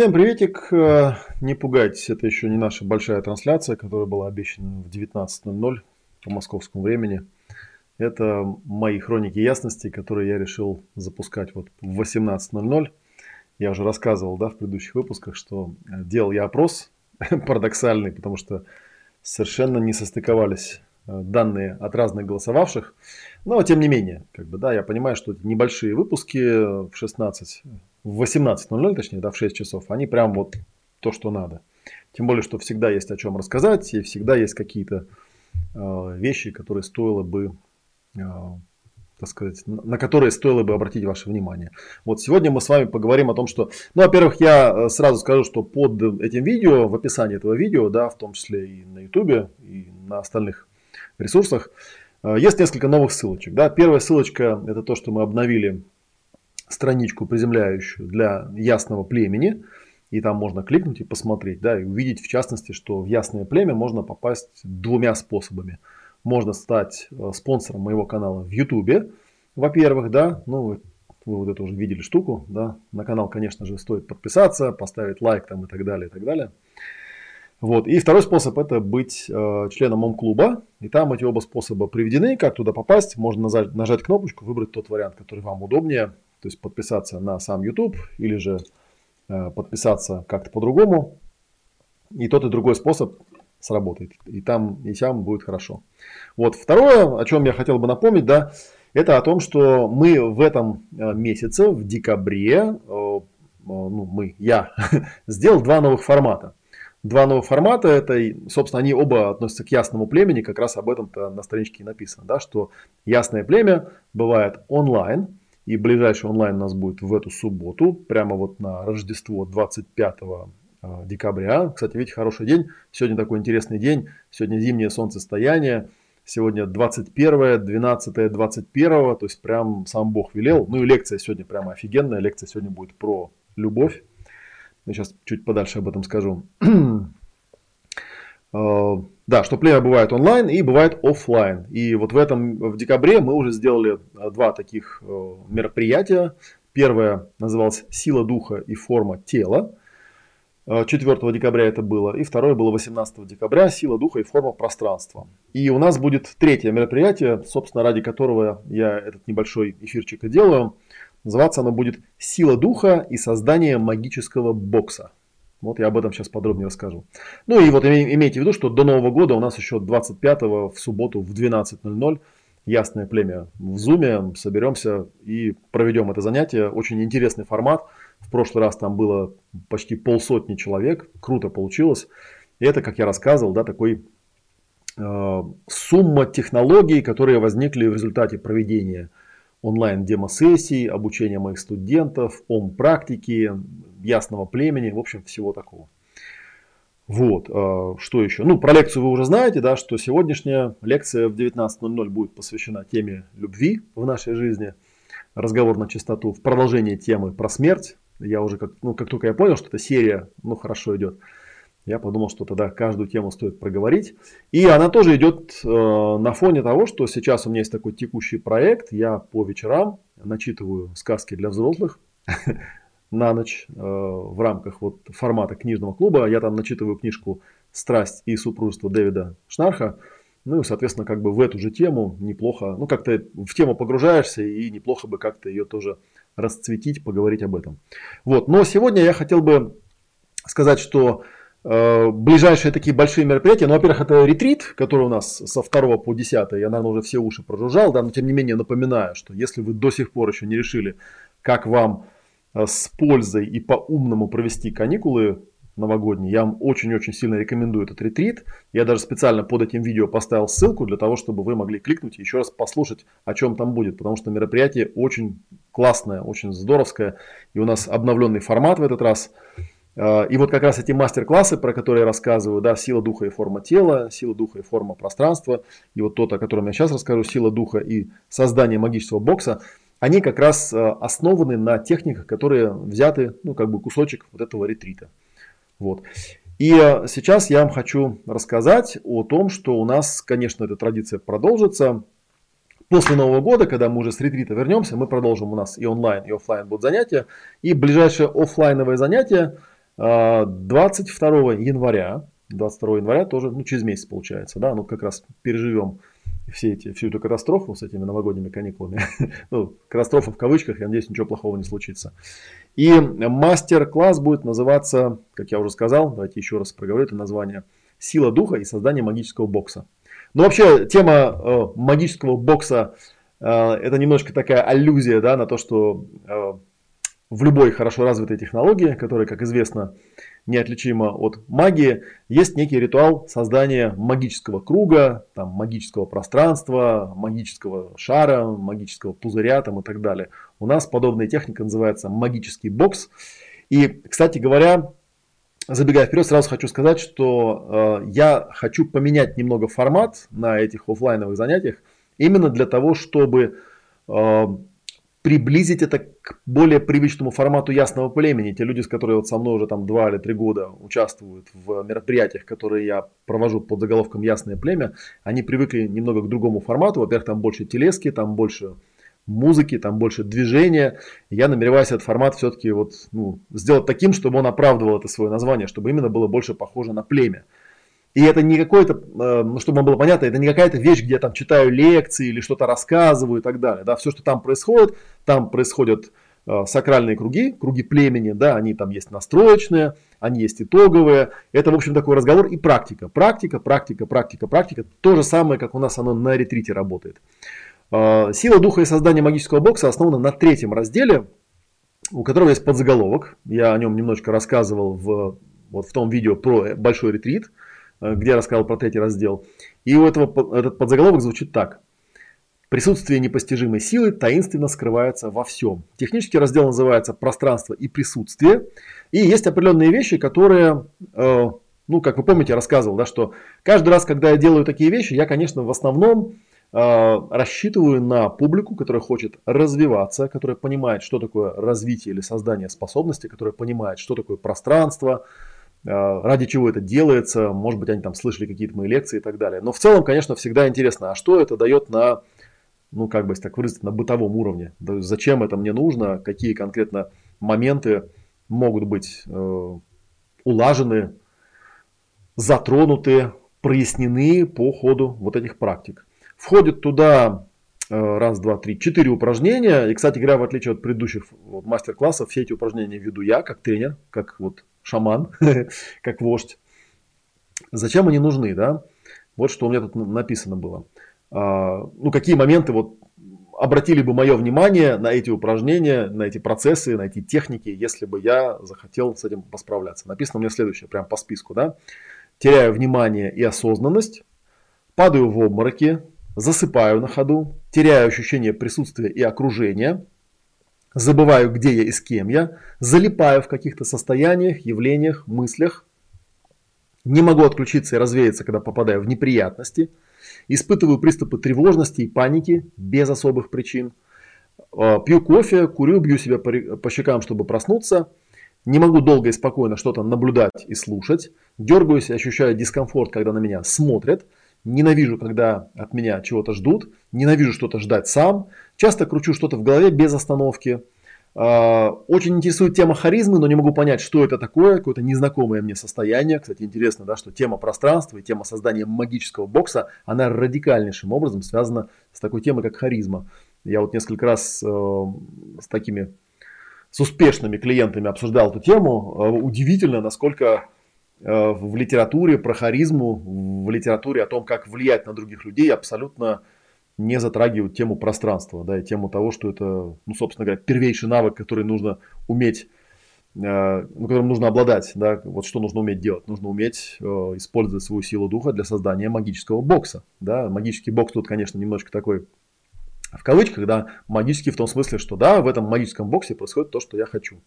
Всем приветик, э, не пугайтесь, это еще не наша большая трансляция, которая была обещана в 19.00 по московскому времени. Это мои хроники ясности, которые я решил запускать вот в 18.00. Я уже рассказывал да, в предыдущих выпусках, что э, делал я опрос парадоксальный, потому что совершенно не состыковались э, данные от разных голосовавших. Но тем не менее, как бы, да, я понимаю, что это небольшие выпуски в 16 в 18.00, точнее, да, в 6 часов, они прям вот то, что надо. Тем более, что всегда есть о чем рассказать, и всегда есть какие-то э, вещи, которые стоило бы, э, так сказать, на которые стоило бы обратить ваше внимание. Вот сегодня мы с вами поговорим о том, что, ну, во-первых, я э, сразу скажу, что под этим видео, в описании этого видео, да, в том числе и на YouTube, и на остальных ресурсах, э, есть несколько новых ссылочек. Да. Первая ссылочка это то, что мы обновили страничку приземляющую для ясного племени. И там можно кликнуть и посмотреть, да, и увидеть в частности, что в ясное племя можно попасть двумя способами. Можно стать э, спонсором моего канала в YouTube, во-первых, да, ну вы, вы вот это уже видели штуку, да, на канал, конечно же, стоит подписаться, поставить лайк там и так далее, и так далее. Вот. И второй способ это быть э, членом ОМ-клуба. И там эти оба способа приведены. Как туда попасть? Можно нажать, нажать кнопочку, выбрать тот вариант, который вам удобнее. То есть подписаться на сам YouTube или же э, подписаться как-то по-другому. И тот и другой способ сработает. И там, и там будет хорошо. Вот второе, о чем я хотел бы напомнить, да, это о том, что мы в этом э, месяце, в декабре, э, ну, мы, я, сделал два новых формата. Два новых формата, это, собственно, они оба относятся к ясному племени, как раз об этом-то на страничке написано, да, что ясное племя бывает онлайн, и ближайший онлайн у нас будет в эту субботу, прямо вот на Рождество 25 а, декабря. Кстати, видите, хороший день. Сегодня такой интересный день. Сегодня зимнее солнцестояние. Сегодня 21, 12, 21, то есть прям сам Бог велел. Ну и лекция сегодня прямо офигенная. Лекция сегодня будет про любовь. Я сейчас чуть подальше об этом скажу. А, да, что плеер бывает онлайн и бывает офлайн. И вот в этом, в декабре мы уже сделали э, два таких э, мероприятия. Первое называлось «Сила духа и форма тела». 4 э, декабря это было. И второе было 18 декабря «Сила духа и форма пространства». И у нас будет третье мероприятие, собственно, ради которого я этот небольшой эфирчик и делаю. Называться оно будет «Сила духа и создание магического бокса». Вот я об этом сейчас подробнее расскажу. Ну и вот имейте в виду, что до Нового года у нас еще 25 в субботу в 12.00 ясное племя в зуме. Соберемся и проведем это занятие. Очень интересный формат. В прошлый раз там было почти полсотни человек. Круто получилось. И это, как я рассказывал, да, такой э, сумма технологий, которые возникли в результате проведения онлайн демо-сессий, обучения моих студентов, ом-практики, ясного племени, в общем, всего такого. Вот, а, что еще? Ну, про лекцию вы уже знаете, да, что сегодняшняя лекция в 19.00 будет посвящена теме любви в нашей жизни. Разговор на чистоту в продолжение темы про смерть. Я уже, как, ну, как только я понял, что эта серия, ну, хорошо идет, я подумал, что тогда каждую тему стоит проговорить. И она тоже идет э, на фоне того, что сейчас у меня есть такой текущий проект. Я по вечерам начитываю сказки для взрослых на ночь э, в рамках вот формата книжного клуба. Я там начитываю книжку «Страсть и супружество» Дэвида Шнарха. Ну и, соответственно, как бы в эту же тему неплохо, ну как-то в тему погружаешься и неплохо бы как-то ее тоже расцветить, поговорить об этом. Вот, но сегодня я хотел бы сказать, что э, ближайшие такие большие мероприятия, ну, во-первых, это ретрит, который у нас со 2 по 10, я, наверное, уже все уши прожужжал, да, но тем не менее напоминаю, что если вы до сих пор еще не решили, как вам с пользой и по-умному провести каникулы новогодние, я вам очень-очень сильно рекомендую этот ретрит. Я даже специально под этим видео поставил ссылку для того, чтобы вы могли кликнуть и еще раз послушать, о чем там будет. Потому что мероприятие очень классное, очень здоровское. И у нас обновленный формат в этот раз. А, и вот как раз эти мастер-классы, про которые я рассказываю, да, сила духа и форма тела, сила духа и форма пространства, и вот тот, о котором я сейчас расскажу, сила духа и создание магического бокса, они как раз а, основаны на техниках, которые взяты, ну, как бы кусочек вот этого ретрита. Вот. И а, сейчас я вам хочу рассказать о том, что у нас, конечно, эта традиция продолжится. После Нового года, когда мы уже с ретрита вернемся, мы продолжим у нас и онлайн, и офлайн будут занятия. И ближайшее офлайновое занятие – 22 января, 22 января тоже, ну, через месяц получается, да, ну, как раз переживем все эти, всю эту катастрофу с этими новогодними каникулами. ну, катастрофа в кавычках, я надеюсь, ничего плохого не случится. И мастер-класс будет называться, как я уже сказал, давайте еще раз проговорю это название, «Сила духа и создание магического бокса». Но вообще тема э, магического бокса э, это немножко такая аллюзия да, на то, что э, в любой хорошо развитой технологии, которая, как известно, неотличима от магии, есть некий ритуал создания магического круга, там, магического пространства, магического шара, магического пузыря там, и так далее. У нас подобная техника называется магический бокс. И, кстати говоря, забегая вперед, сразу хочу сказать, что э, я хочу поменять немного формат на этих офлайновых занятиях, именно для того, чтобы э, приблизить это к более привычному формату ясного племени. Те люди, с которыми вот со мной уже там два или три года участвуют в мероприятиях, которые я провожу под заголовком «Ясное племя», они привыкли немного к другому формату. Во-первых, там больше телески, там больше музыки, там больше движения. Я намереваюсь этот формат все-таки вот, ну, сделать таким, чтобы он оправдывал это свое название, чтобы именно было больше похоже на племя. И это не какое-то, э, ну, чтобы вам было понятно, это не какая-то вещь, где я там читаю лекции или что-то рассказываю и так далее. Да, все, что там происходит, там происходят э, сакральные круги, круги племени, да, они там есть настроечные, они есть итоговые. Это, в общем, такой разговор и практика. Практика, практика, практика, практика. То же самое, как у нас оно на ретрите работает. Э, сила духа и создание магического бокса основана на третьем разделе, у которого есть подзаголовок. Я о нем немножечко рассказывал в, вот в том видео про большой ретрит. Э, где я рассказал про третий раздел. И у этого этот подзаголовок звучит так. Присутствие непостижимой силы таинственно скрывается во всем. Технический раздел называется «Пространство и присутствие». И есть определенные вещи, которые, э, ну, как вы помните, я рассказывал, да, что каждый раз, когда я делаю такие вещи, я, конечно, в основном э, рассчитываю на публику, которая хочет развиваться, которая понимает, что такое развитие или создание способности, которая понимает, что такое пространство, ради чего это делается, может быть, они там слышали какие-то мои лекции и так далее. Но в целом, конечно, всегда интересно, а что это дает на, ну, как бы так выразить, на бытовом уровне. Зачем это мне нужно, какие конкретно моменты могут быть э, улажены, затронуты, прояснены по ходу вот этих практик. Входит туда э, раз, два, три, четыре упражнения. И, кстати говоря, в отличие от предыдущих мастер-классов, все эти упражнения веду я, как тренер, как вот шаман, как вождь. Зачем они нужны, да? Вот что у меня тут написано было. А, ну, какие моменты вот обратили бы мое внимание на эти упражнения, на эти процессы, на эти техники, если бы я захотел с этим посправляться. Написано у меня следующее, прям по списку, да. Теряю внимание и осознанность, падаю в обмороки, засыпаю на ходу, теряю ощущение присутствия и окружения – забываю, где я и с кем я, залипаю в каких-то состояниях, явлениях, мыслях, не могу отключиться и развеяться, когда попадаю в неприятности, испытываю приступы тревожности и паники без особых причин, а, пью кофе, курю, бью себя по щекам, чтобы проснуться, не могу долго и спокойно что-то наблюдать и слушать, дергаюсь и ощущаю дискомфорт, когда на меня смотрят – Ненавижу, когда от меня чего-то ждут. Ненавижу что-то ждать сам. Часто кручу что-то в голове без остановки. А, очень интересует тема харизмы, но не могу понять, что это такое, какое-то незнакомое мне состояние. Кстати, интересно, да, что тема пространства и тема создания магического бокса, она радикальнейшим образом связана с такой темой, как харизма. Я вот несколько раз э, с такими, с успешными клиентами обсуждал эту тему. Э, удивительно, насколько в литературе про харизму, в литературе о том, как влиять на других людей, абсолютно не затрагивают тему пространства, да, и тему того, что это, ну, собственно говоря, первейший навык, который нужно уметь, э, ну, которым нужно обладать, да, вот что нужно уметь делать. Нужно уметь э, использовать свою силу духа для создания магического бокса, да. Магический бокс тут, конечно, немножко такой в кавычках, да, магический в том смысле, что да, в этом магическом боксе происходит то, что я хочу.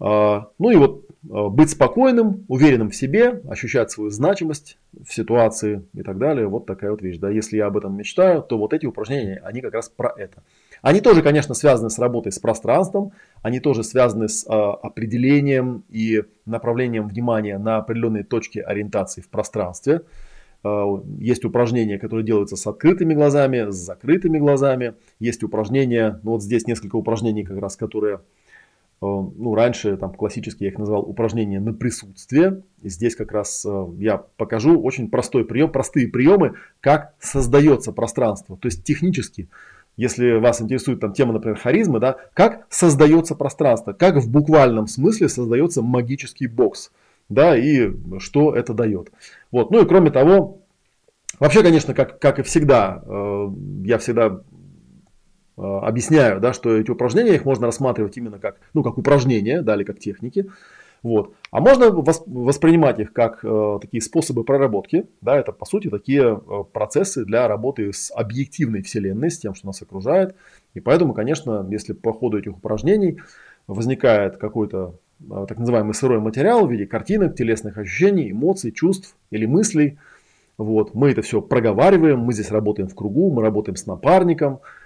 А, ну и вот а, быть спокойным, уверенным в себе, ощущать свою значимость в ситуации и так далее. Вот такая вот вещь. Да. Если я об этом мечтаю, то вот эти упражнения, они как раз про это. Они тоже, конечно, связаны с работой с пространством, они тоже связаны с э, определением и направлением внимания на определенные точки ориентации в пространстве. Э, есть упражнения, которые делаются с открытыми глазами, с закрытыми глазами. Есть упражнения, ну вот здесь несколько упражнений, как раз, которые ну, раньше там классически я их называл упражнения на присутствие. Здесь как раз э, я покажу очень простой прием, простые приемы, как создается пространство. То есть технически, если вас интересует там тема, например, харизмы, да, как создается пространство, как в буквальном смысле создается магический бокс, да, и что это дает. Вот. Ну и кроме того, вообще, конечно, как, как и всегда, э, я всегда Э, объясняю, да, что эти упражнения, их можно рассматривать именно как, ну, как упражнения, да, или как техники. Вот. А можно воспринимать их как э, такие способы проработки. Да, это по сути такие э, процессы для работы с объективной вселенной, с тем, что нас окружает. И поэтому, конечно, если по ходу этих упражнений возникает какой-то э, так называемый сырой материал в виде картинок, телесных ощущений, эмоций, чувств или мыслей, вот, мы это все проговариваем, мы здесь работаем в кругу, мы работаем с напарником, Э,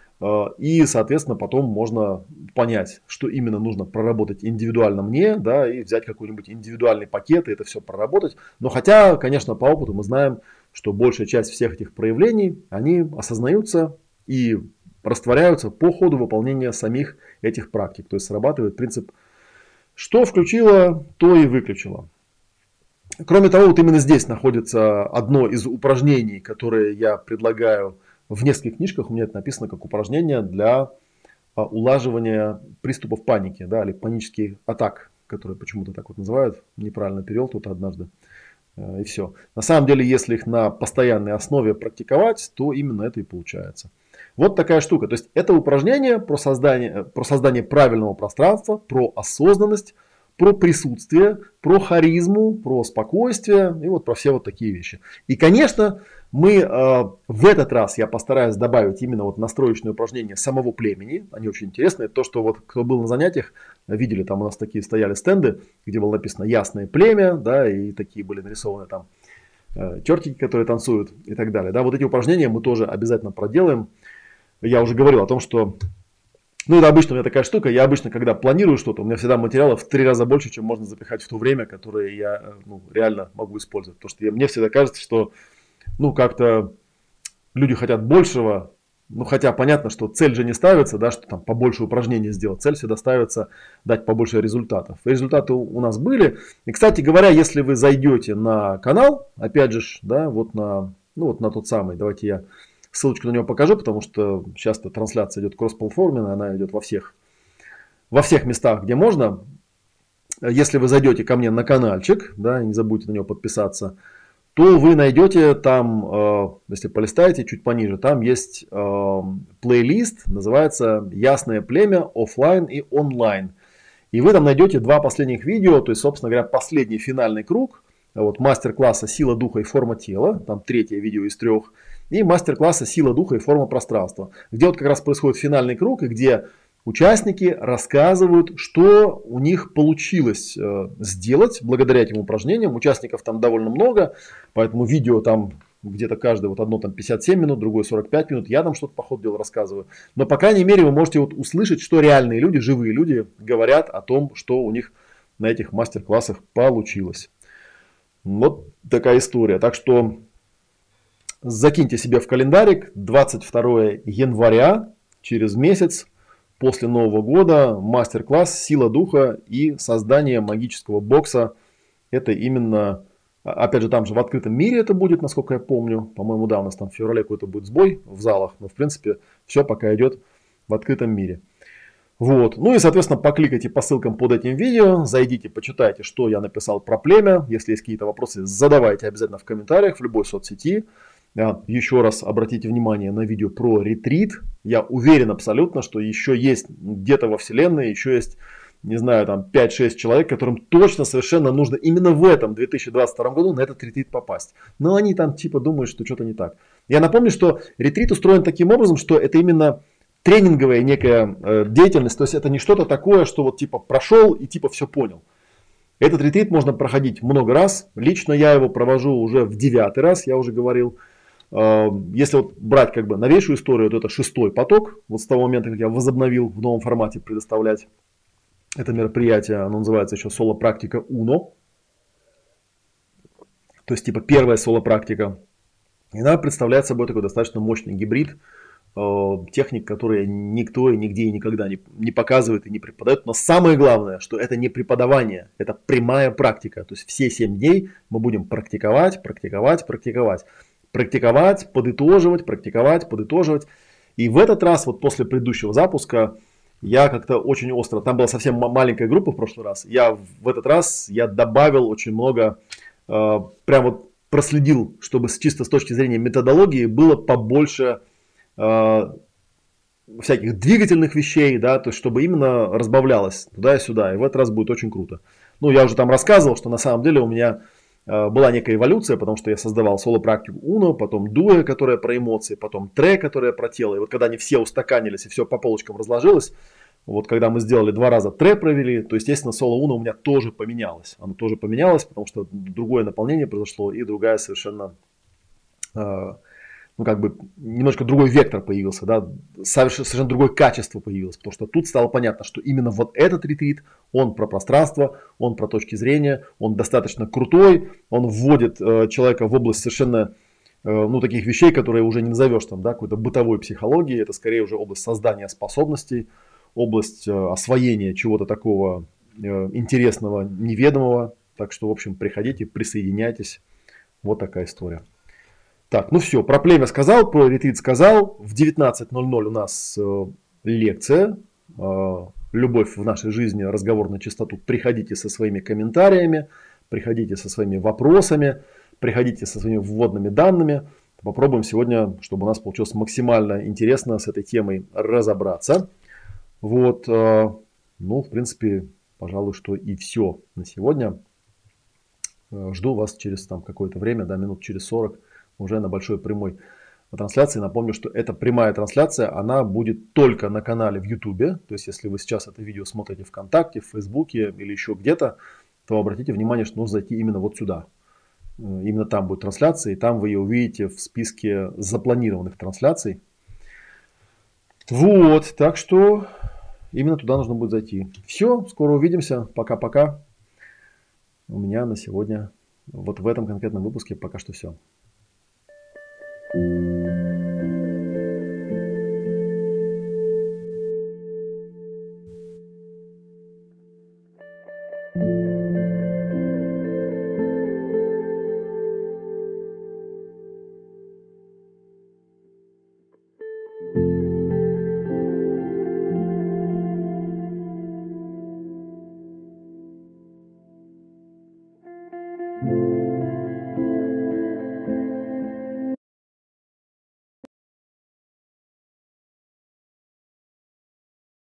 и, соответственно, потом можно понять, что именно нужно проработать индивидуально мне, да, и взять какой-нибудь индивидуальный пакет и это все проработать. Но хотя, конечно, по опыту мы знаем, что большая часть всех этих проявлений, они осознаются и растворяются по ходу выполнения самих этих практик. То есть срабатывает принцип, что включило, то и выключило. Кроме того, вот именно здесь находится одно из упражнений, которые я предлагаю в нескольких книжках у меня это написано как упражнение для а, улаживания приступов паники, да, или панических атак, которые почему-то так вот называют. Неправильно перевел тут однажды. Э, и все. На самом деле, если их на постоянной основе практиковать, то именно это и получается. Вот такая штука. То есть это упражнение про создание, про создание правильного пространства, про осознанность, про присутствие, про харизму, про спокойствие и вот про все вот такие вещи. И, конечно, мы э, в этот раз я постараюсь добавить именно вот настроечные упражнения самого племени. Они очень интересные. То, что вот кто был на занятиях, видели, там у нас такие стояли стенды, где было написано «Ясное племя», да, и такие были нарисованы там э, чертики, которые танцуют и так далее. Да, вот эти упражнения мы тоже обязательно проделаем. Я уже говорил о том, что ну, это обычно у меня такая штука. Я обычно, когда планирую что-то, у меня всегда материалов в три раза больше, чем можно запихать в то время, которое я э, ну, реально могу использовать. Потому что я, мне всегда кажется, что ну, как-то люди хотят большего, ну, хотя понятно, что цель же не ставится, да, что там побольше упражнений сделать. Цель всегда ставится дать побольше результатов. И результаты у нас были. И, кстати говоря, если вы зайдете на канал, опять же, да, вот на, ну, вот на тот самый, давайте я ссылочку на него покажу, потому что часто трансляция идет кросс-платформенная, она идет во всех, во всех местах, где можно. Если вы зайдете ко мне на каналчик, да, не забудьте на него подписаться, то вы найдете там, э, если полистаете чуть пониже, там есть э, плейлист, называется «Ясное племя. офлайн и онлайн». И вы там найдете два последних видео, то есть, собственно говоря, последний финальный круг, вот мастер-класса «Сила духа и форма тела», там третье видео из трех, и мастер-класса «Сила духа и форма пространства», где вот как раз происходит финальный круг, и где Участники рассказывают, что у них получилось э, сделать благодаря этим упражнениям. Участников там довольно много, поэтому видео там где-то каждое, вот одно там 57 минут, другое 45 минут, я там что-то по ходу дела рассказываю. Но, по крайней мере, вы можете вот услышать, что реальные люди, живые люди говорят о том, что у них на этих мастер-классах получилось. Вот такая история. Так что закиньте себе в календарик 22 января, через месяц, после Нового года мастер-класс «Сила духа» и создание магического бокса. Это именно, а, опять же, там же в открытом мире это будет, насколько я помню. По-моему, да, у нас там в феврале какой-то будет сбой в залах, но в принципе все пока идет в открытом мире. Вот. Ну и, соответственно, покликайте по ссылкам под этим видео, зайдите, почитайте, что я написал про племя. Если есть какие-то вопросы, задавайте обязательно в комментариях в любой соцсети. Еще раз обратите внимание на видео про ретрит. Я уверен абсолютно, что еще есть где-то во вселенной, еще есть не знаю, там 5-6 человек, которым точно совершенно нужно именно в этом 2022 году на этот ретрит попасть. Но они там типа думают, что что-то не так. Я напомню, что ретрит устроен таким образом, что это именно тренинговая некая э, деятельность, то есть это не что-то такое, что вот типа прошел и типа все понял. Этот ретрит можно проходить много раз. Лично я его провожу уже в девятый раз, я уже говорил. Э, если вот брать как бы новейшую историю, то это шестой поток. Вот с того момента, как я возобновил в новом формате предоставлять это мероприятие, оно называется еще соло-практика УНО. То есть типа первая соло-практика. И она представляет собой такой достаточно мощный гибрид э, техник, которые никто и нигде и никогда не, не показывает и не преподает. Но самое главное, что это не преподавание, это прямая практика. То есть все 7 дней мы будем практиковать, практиковать, практиковать. Практиковать, подытоживать, практиковать, подытоживать. И в этот раз, вот после предыдущего запуска, я как-то очень остро, там была совсем маленькая группа в прошлый раз, я в этот раз я добавил очень много, э, прям вот проследил, чтобы чисто с точки зрения методологии было побольше э, всяких двигательных вещей, да, то есть чтобы именно разбавлялось туда и сюда, и в этот раз будет очень круто. Ну, я уже там рассказывал, что на самом деле у меня была некая эволюция, потому что я создавал соло-практику Uno, потом Дуэ, которая про эмоции, потом Тре, которая про тело. И вот когда они все устаканились и все по полочкам разложилось, вот когда мы сделали два раза Тре провели, то, естественно, соло Uno у меня тоже поменялось. Оно тоже поменялось, потому что другое наполнение произошло и другая совершенно э, ну, как бы немножко другой вектор появился, да, совершенно, другое качество появилось, потому что тут стало понятно, что именно вот этот ретрит, он про пространство, он про точки зрения, он достаточно крутой, он вводит э, человека в область совершенно, э, ну, таких вещей, которые уже не назовешь там, да, какой-то бытовой психологии, это скорее уже область создания способностей, область э, освоения чего-то такого э, интересного, неведомого, так что, в общем, приходите, присоединяйтесь, вот такая история. Так, ну все, про племя сказал, про ретрит сказал. В 19.00 у нас э, лекция. Э, Любовь в нашей жизни, разговор на чистоту. Приходите со своими комментариями, приходите со своими вопросами, приходите со своими вводными данными. Попробуем сегодня, чтобы у нас получилось максимально интересно с этой темой разобраться. Вот, э, ну, в принципе, пожалуй, что и все на сегодня. Э, жду вас через там какое-то время, да, минут через 40 уже на большой прямой трансляции. Напомню, что эта прямая трансляция, она будет только на канале в YouTube. То есть, если вы сейчас это видео смотрите ВКонтакте, в Фейсбуке или еще где-то, то обратите внимание, что нужно зайти именно вот сюда. Э, именно там будет трансляция, и там вы ее увидите в списке запланированных трансляций. Вот, так что именно туда нужно будет зайти. Все, скоро увидимся. Пока-пока. У меня на сегодня, вот в этом конкретном выпуске пока что все. Thank you.